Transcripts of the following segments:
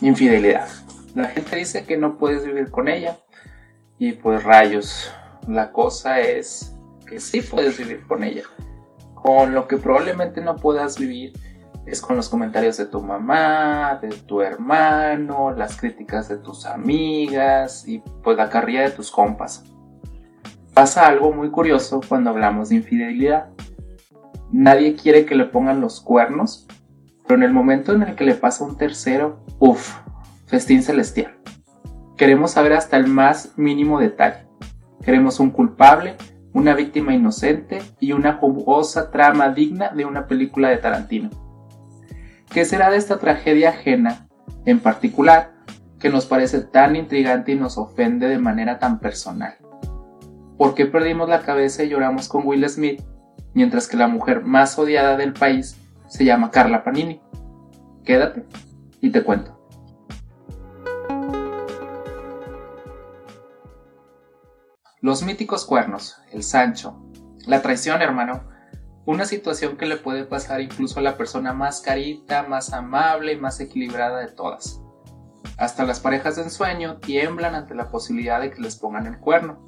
Infidelidad. La gente dice que no puedes vivir con ella. Y pues rayos, la cosa es que sí puedes vivir con ella. Con lo que probablemente no puedas vivir es con los comentarios de tu mamá, de tu hermano, las críticas de tus amigas y pues la carrilla de tus compas. Pasa algo muy curioso cuando hablamos de infidelidad. Nadie quiere que le pongan los cuernos, pero en el momento en el que le pasa un tercero, uff, festín celestial. Queremos saber hasta el más mínimo detalle. Queremos un culpable, una víctima inocente y una jugosa trama digna de una película de Tarantino. ¿Qué será de esta tragedia ajena, en particular, que nos parece tan intrigante y nos ofende de manera tan personal? ¿Por qué perdimos la cabeza y lloramos con Will Smith, mientras que la mujer más odiada del país se llama Carla Panini? Quédate y te cuento. Los míticos cuernos, el Sancho, la traición, hermano, una situación que le puede pasar incluso a la persona más carita, más amable y más equilibrada de todas. Hasta las parejas de ensueño tiemblan ante la posibilidad de que les pongan el cuerno.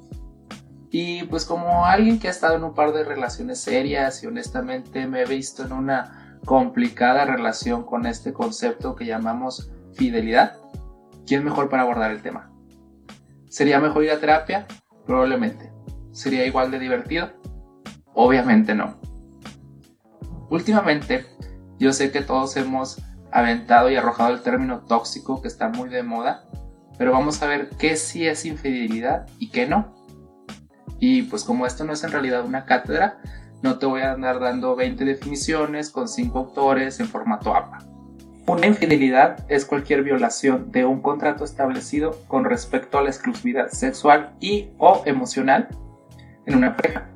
Y pues como alguien que ha estado en un par de relaciones serias y honestamente me he visto en una complicada relación con este concepto que llamamos fidelidad, ¿quién mejor para abordar el tema? ¿Sería mejor ir a terapia? Probablemente. ¿Sería igual de divertido? Obviamente no. Últimamente, yo sé que todos hemos aventado y arrojado el término tóxico que está muy de moda, pero vamos a ver qué sí es infidelidad y qué no. Y pues como esto no es en realidad una cátedra, no te voy a andar dando 20 definiciones con 5 autores en formato APA. Una infidelidad es cualquier violación de un contrato establecido con respecto a la exclusividad sexual y o emocional en una pareja.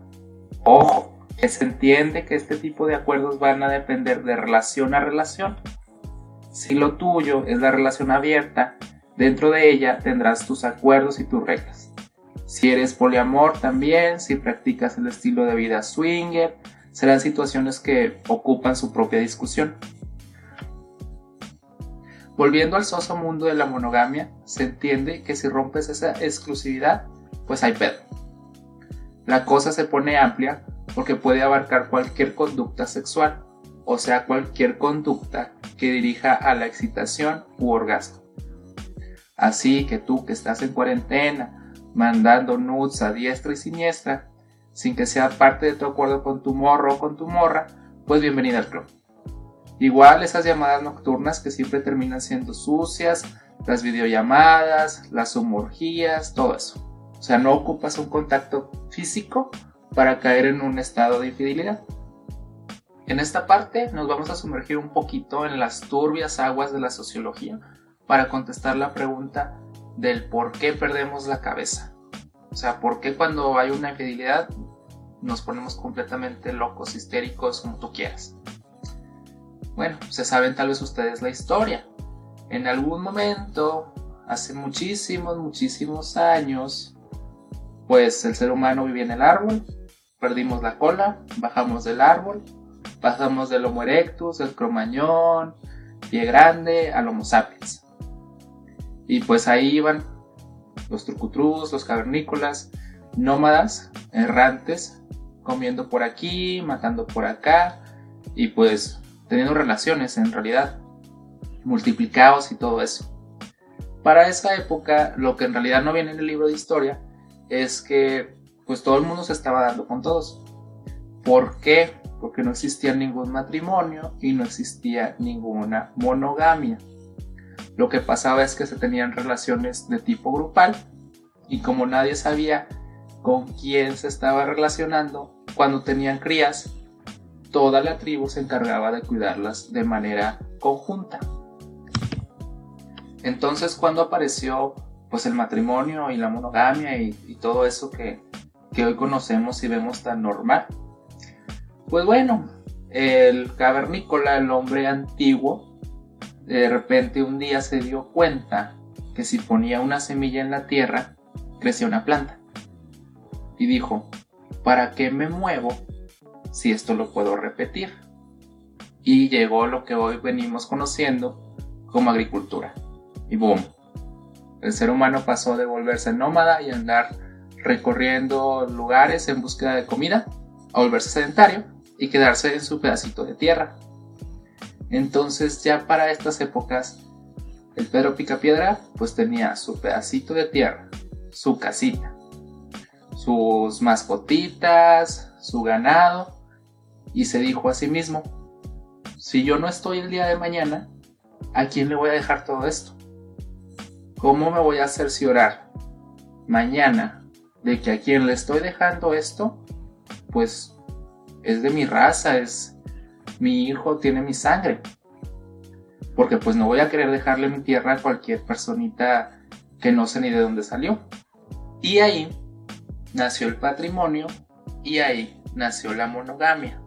Ojo, que se entiende que este tipo de acuerdos van a depender de relación a relación. Si lo tuyo es la relación abierta, dentro de ella tendrás tus acuerdos y tus reglas. Si eres poliamor también, si practicas el estilo de vida swinger, serán situaciones que ocupan su propia discusión. Volviendo al soso mundo de la monogamia, se entiende que si rompes esa exclusividad, pues hay pedo. La cosa se pone amplia porque puede abarcar cualquier conducta sexual, o sea, cualquier conducta que dirija a la excitación u orgasmo. Así que tú que estás en cuarentena, mandando nudes a diestra y siniestra, sin que sea parte de tu acuerdo con tu morro o con tu morra, pues bienvenida al club. Igual esas llamadas nocturnas que siempre terminan siendo sucias, las videollamadas, las humorgías, todo eso. O sea, no ocupas un contacto físico para caer en un estado de infidelidad. En esta parte nos vamos a sumergir un poquito en las turbias aguas de la sociología para contestar la pregunta del por qué perdemos la cabeza. O sea, por qué cuando hay una infidelidad nos ponemos completamente locos, histéricos, como tú quieras. Bueno, se saben tal vez ustedes la historia. En algún momento, hace muchísimos, muchísimos años, pues el ser humano vivía en el árbol, perdimos la cola, bajamos del árbol, pasamos del Homo erectus, del cromañón, pie grande, al Homo sapiens. Y pues ahí iban los trucutrus, los cavernícolas, nómadas, errantes, comiendo por aquí, matando por acá, y pues teniendo relaciones en realidad, multiplicados y todo eso. Para esa época, lo que en realidad no viene en el libro de historia es que pues todo el mundo se estaba dando con todos. ¿Por qué? Porque no existía ningún matrimonio y no existía ninguna monogamia. Lo que pasaba es que se tenían relaciones de tipo grupal y como nadie sabía con quién se estaba relacionando, cuando tenían crías, toda la tribu se encargaba de cuidarlas de manera conjunta. Entonces cuando apareció pues el matrimonio y la monogamia y, todo eso que, que hoy conocemos y vemos tan normal, pues bueno, el cavernícola, el hombre antiguo, de repente un día se dio cuenta que si ponía una semilla en la tierra, crecía una planta. Y dijo, ¿para qué me muevo si esto lo puedo repetir. Y llegó lo que hoy venimos conociendo como agricultura. Y boom. El ser humano pasó de volverse nómada y andar recorriendo lugares en búsqueda de comida a volverse sedentario y quedarse en su pedacito de tierra. Entonces ya para estas épocas el Pedro Picapiedra pues tenía su pedacito de tierra, su casita, sus mascotitas, su ganado y se dijo a sí mismo, si yo no estoy el día de mañana, ¿a quién le voy a dejar todo esto? ¿Cómo me voy a cerciorar mañana de que a quien le estoy dejando esto, pues es de mi raza, es mi hijo, tiene mi sangre? Porque pues no voy a querer dejarle mi tierra a cualquier personita que no sé ni de dónde salió. Y ahí nació el patrimonio y ahí nació la monogamia.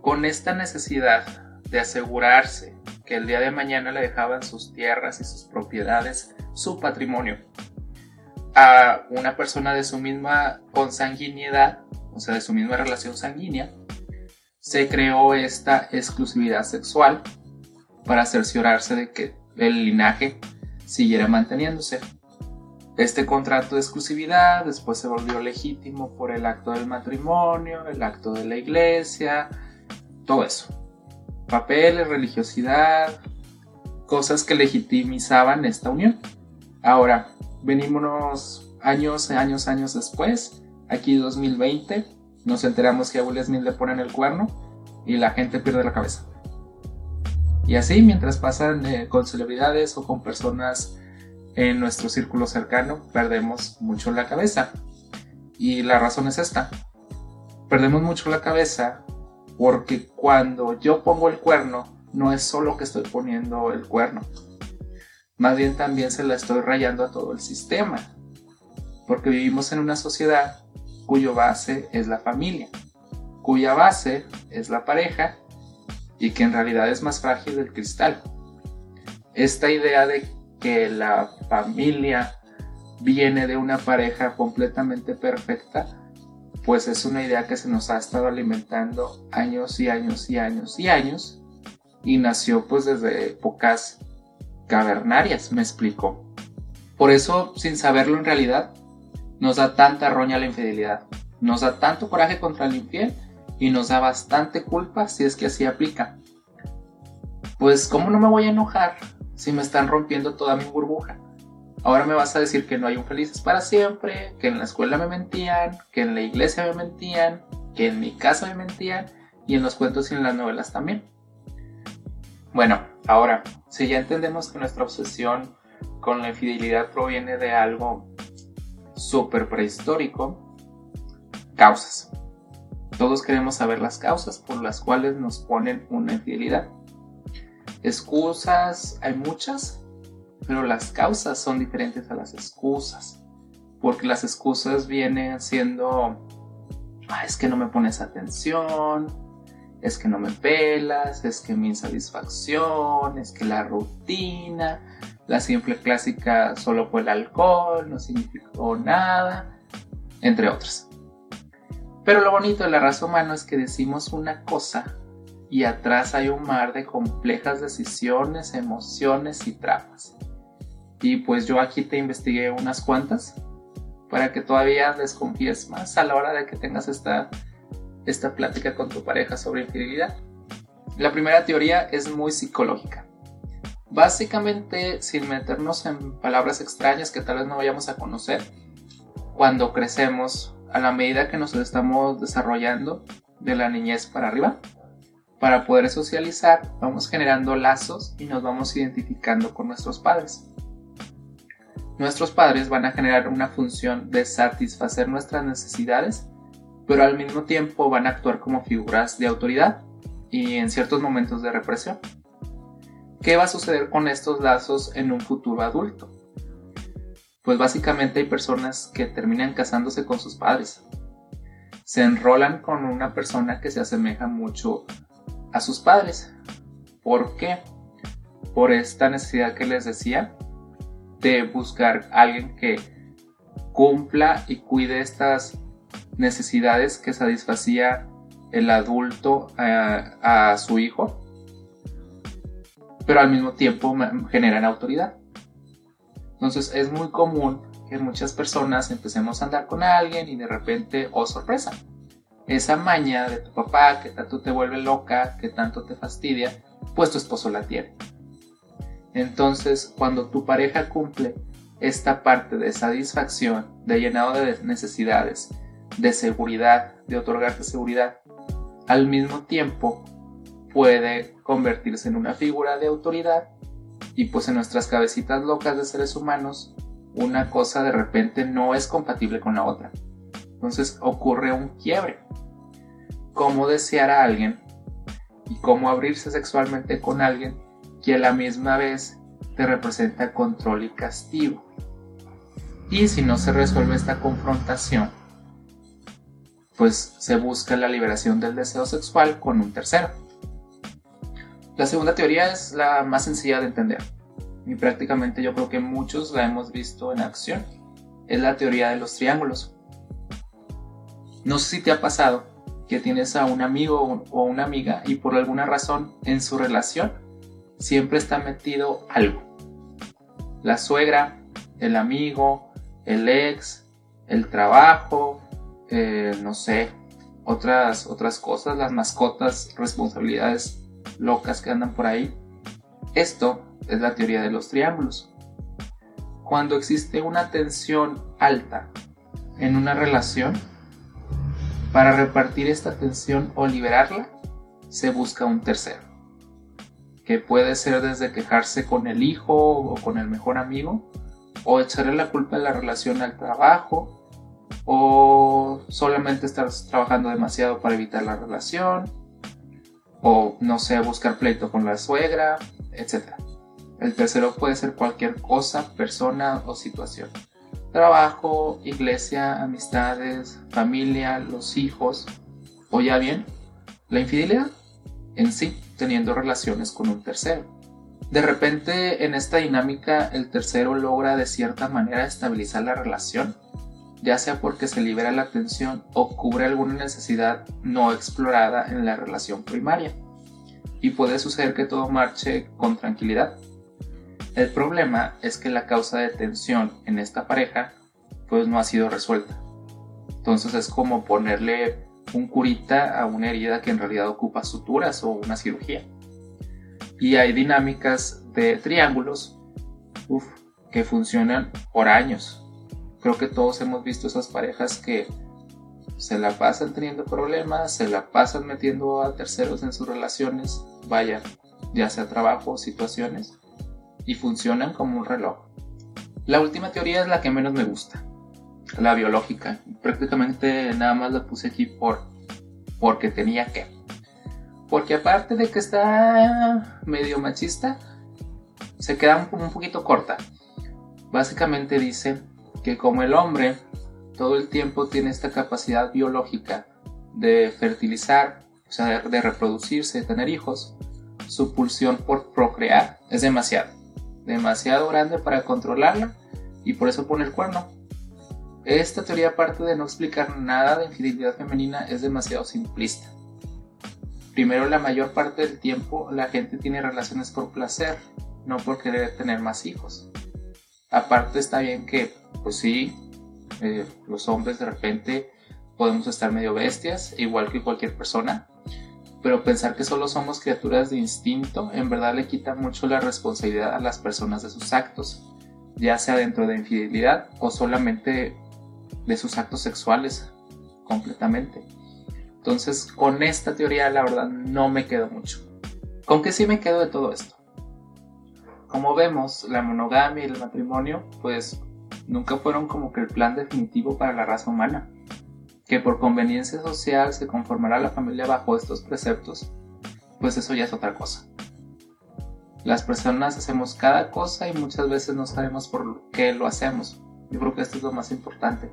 Con esta necesidad de asegurarse que el día de mañana le dejaban sus tierras y sus propiedades, su patrimonio, a una persona de su misma consanguinidad, o sea, de su misma relación sanguínea, se creó esta exclusividad sexual para cerciorarse de que el linaje siguiera manteniéndose. Este contrato de exclusividad después se volvió legítimo por el acto del matrimonio, el acto de la iglesia, todo eso. Papeles, religiosidad, cosas que legitimizaban esta unión. Ahora, venimos años, años, años después, aquí 2020, nos enteramos que a Will Smith le ponen el cuerno y la gente pierde la cabeza. Y así, mientras pasan eh, con celebridades o con personas en nuestro círculo cercano, perdemos mucho la cabeza. Y la razón es esta. Perdemos mucho la cabeza porque cuando yo pongo el cuerno, no es solo que estoy poniendo el cuerno. Más bien también se la estoy rayando a todo el sistema. Porque vivimos en una sociedad cuyo base es la familia, cuya base es la pareja y que en realidad es más frágil del cristal. Esta idea de que la familia viene de una pareja completamente perfecta, pues es una idea que se nos ha estado alimentando años y años y años y años y nació pues desde épocas cavernarias, me explico. Por eso, sin saberlo en realidad, nos da tanta roña la infidelidad, nos da tanto coraje contra el infiel y nos da bastante culpa si es que así aplica. Pues, ¿cómo no me voy a enojar si me están rompiendo toda mi burbuja? Ahora me vas a decir que no hay un felices para siempre, que en la escuela me mentían, que en la iglesia me mentían, que en mi casa me mentían y en los cuentos y en las novelas también. Bueno, ahora, si ya entendemos que nuestra obsesión con la infidelidad proviene de algo súper prehistórico, causas. Todos queremos saber las causas por las cuales nos ponen una infidelidad. Excusas, hay muchas, pero las causas son diferentes a las excusas. Porque las excusas vienen siendo, es que no me pones atención, es que no me pelas, es que mi insatisfacción, es que la rutina, la simple clásica solo fue el alcohol, no significó nada, entre otras. Pero lo bonito de la raza humana es que decimos una cosa y atrás hay un mar de complejas decisiones, emociones y tramas. Y pues yo aquí te investigué unas cuantas para que todavía desconfíes más a la hora de que tengas esta, esta plática con tu pareja sobre infidelidad. La primera teoría es muy psicológica. Básicamente, sin meternos en palabras extrañas que tal vez no vayamos a conocer, cuando crecemos a la medida que nos estamos desarrollando de la niñez para arriba. Para poder socializar, vamos generando lazos y nos vamos identificando con nuestros padres. Nuestros padres van a generar una función de satisfacer nuestras necesidades, pero al mismo tiempo van a actuar como figuras de autoridad y en ciertos momentos de represión. ¿Qué va a suceder con estos lazos en un futuro adulto? Pues básicamente hay personas que terminan casándose con sus padres. Se enrolan con una persona que se asemeja mucho a sus padres. ¿Por qué? Por esta necesidad que les decía de buscar alguien que cumpla y cuide estas necesidades que satisfacía el adulto a, a su hijo, pero al mismo tiempo generan autoridad. Entonces es muy común que muchas personas empecemos a andar con alguien y de repente, oh sorpresa, esa maña de tu papá que tanto te vuelve loca, que tanto te fastidia, pues tu esposo la tiene. Entonces, cuando tu pareja cumple esta parte de satisfacción, de llenado de necesidades, de seguridad, de otorgarte seguridad, al mismo tiempo puede convertirse en una figura de autoridad y pues en nuestras cabecitas locas de seres humanos una cosa de repente no es compatible con la otra. Entonces ocurre un quiebre. Cómo desear a alguien y cómo abrirse sexualmente con alguien que a la misma vez te representa control y castigo. Y si no se resuelve esta confrontación, pues se busca la liberación del deseo sexual con un tercero. La segunda teoría es la más sencilla de entender y prácticamente yo creo que muchos la hemos visto en acción. Es la teoría de los triángulos. No sé si te ha pasado que tienes a un amigo o una amiga y por alguna razón en su relación siempre está metido algo. La suegra, el amigo, el ex, el trabajo, eh, no sé, otras, otras cosas, las mascotas, responsabilidades locas que andan por ahí. Esto es la teoría de los triángulos. Cuando existe una tensión alta en una relación, para repartir esta tensión o liberarla, se busca un tercero. Que puede ser desde quejarse con el hijo o con el mejor amigo, o echarle la culpa de la relación al trabajo, o solamente estar trabajando demasiado para evitar la relación, o no sé, buscar pleito con la suegra, etc. El tercero puede ser cualquier cosa, persona o situación. Trabajo, iglesia, amistades, familia, los hijos. O ya bien, la infidelidad en sí, teniendo relaciones con un tercero. De repente en esta dinámica el tercero logra de cierta manera estabilizar la relación, ya sea porque se libera la tensión o cubre alguna necesidad no explorada en la relación primaria. Y puede suceder que todo marche con tranquilidad, el problema es que la causa de tensión en esta pareja pues no ha sido resuelta. Entonces es como ponerle un curita a una herida que en realidad ocupa suturas o una cirugía. Y hay dinámicas de triángulos que funcionan por años. Creo que todos hemos visto esas parejas que se la pasan teniendo problemas, se la pasan metiendo a terceros en sus relaciones, vaya, ya sea trabajo o situaciones, y funcionan como un reloj. La última teoría es la que menos me gusta, la biológica. Prácticamente nada más la puse aquí por porque tenía que. Porque aparte de que está medio machista, se queda un, un poquito corta. Básicamente dice que como el hombre todo el tiempo tiene esta capacidad biológica de fertilizar, o sea, de reproducirse, de tener hijos, su pulsión por procrear es demasiado demasiado grande para controlarla y por eso pone el cuerno. Esta teoría, aparte de no explicar nada de infidelidad femenina, es demasiado simplista. Primero, la mayor parte del tiempo la gente tiene relaciones por placer, no por querer tener más hijos. Aparte está bien que, pues sí, eh, los hombres de repente podemos estar medio bestias, igual que cualquier persona, pero pensar que solo somos criaturas de instinto en verdad le quita mucho la responsabilidad a las personas de sus actos, ya sea dentro de infidelidad o solamente de sus actos sexuales completamente. Entonces, con esta teoría la verdad no me quedo mucho. ¿Con qué sí me quedo de todo esto? Como vemos, la monogamia y el matrimonio pues nunca fueron como que el plan definitivo para la raza humana que por conveniencia social se conformará la familia bajo estos preceptos, pues eso ya es otra cosa. Las personas hacemos cada cosa y muchas veces no sabemos por qué lo hacemos. Yo creo que esto es lo más importante.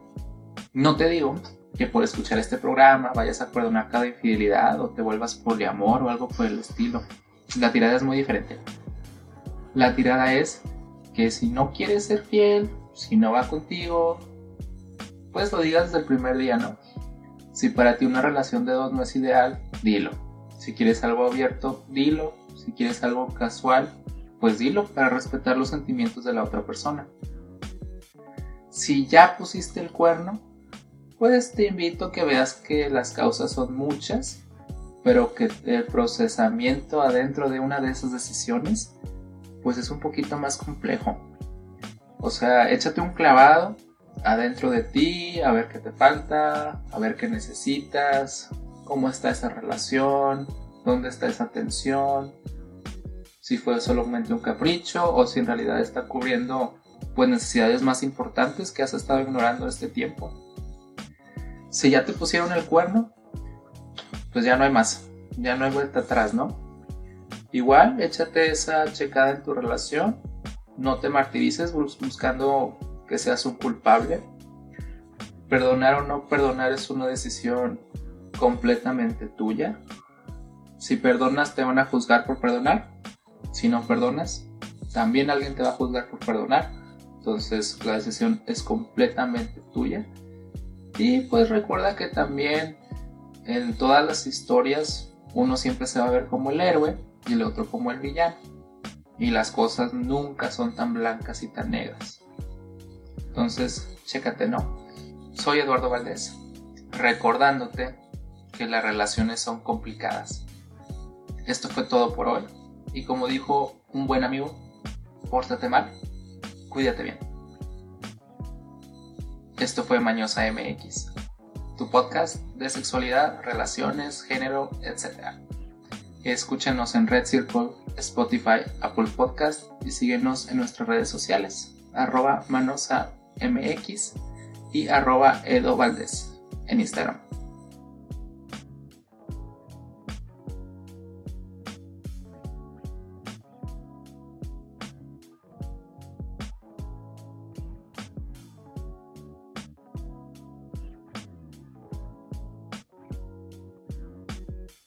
No te digo que por escuchar este programa vayas a perdonar cada infidelidad o te vuelvas poliamor o algo por el estilo. La tirada es muy diferente. La tirada es que si no quieres ser fiel, si no va contigo, pues lo digas desde el primer día, ¿no? Si para ti una relación de dos no es ideal, dilo. Si quieres algo abierto, dilo. Si quieres algo casual, pues dilo para respetar los sentimientos de la otra persona. Si ya pusiste el cuerno, pues te invito a que veas que las causas son muchas, pero que el procesamiento adentro de una de esas decisiones, pues es un poquito más complejo. O sea, échate un clavado adentro de ti, a ver qué te falta, a ver qué necesitas, cómo está esa relación, dónde está esa tensión, si fue solamente un capricho o si en realidad está cubriendo pues necesidades más importantes que has estado ignorando este tiempo. Si ya te pusieron el cuerno, pues ya no hay más, ya no hay vuelta atrás, ¿no? Igual, échate esa checada en tu relación, no te martirices buscando que seas un culpable. Perdonar o no perdonar es una decisión completamente tuya. Si perdonas te van a juzgar por perdonar. Si no perdonas, también alguien te va a juzgar por perdonar. Entonces la decisión es completamente tuya. Y pues recuerda que también en todas las historias uno siempre se va a ver como el héroe y el otro como el villano. Y las cosas nunca son tan blancas y tan negras. Entonces, chécate, ¿no? Soy Eduardo Valdés, recordándote que las relaciones son complicadas. Esto fue todo por hoy. Y como dijo un buen amigo, pórtate mal, cuídate bien. Esto fue Mañosa MX, tu podcast de sexualidad, relaciones, género, etc. Escúchanos en Red Circle, Spotify, Apple Podcast y síguenos en nuestras redes sociales, arroba manosa MX y arroba Edo Valdés en Instagram.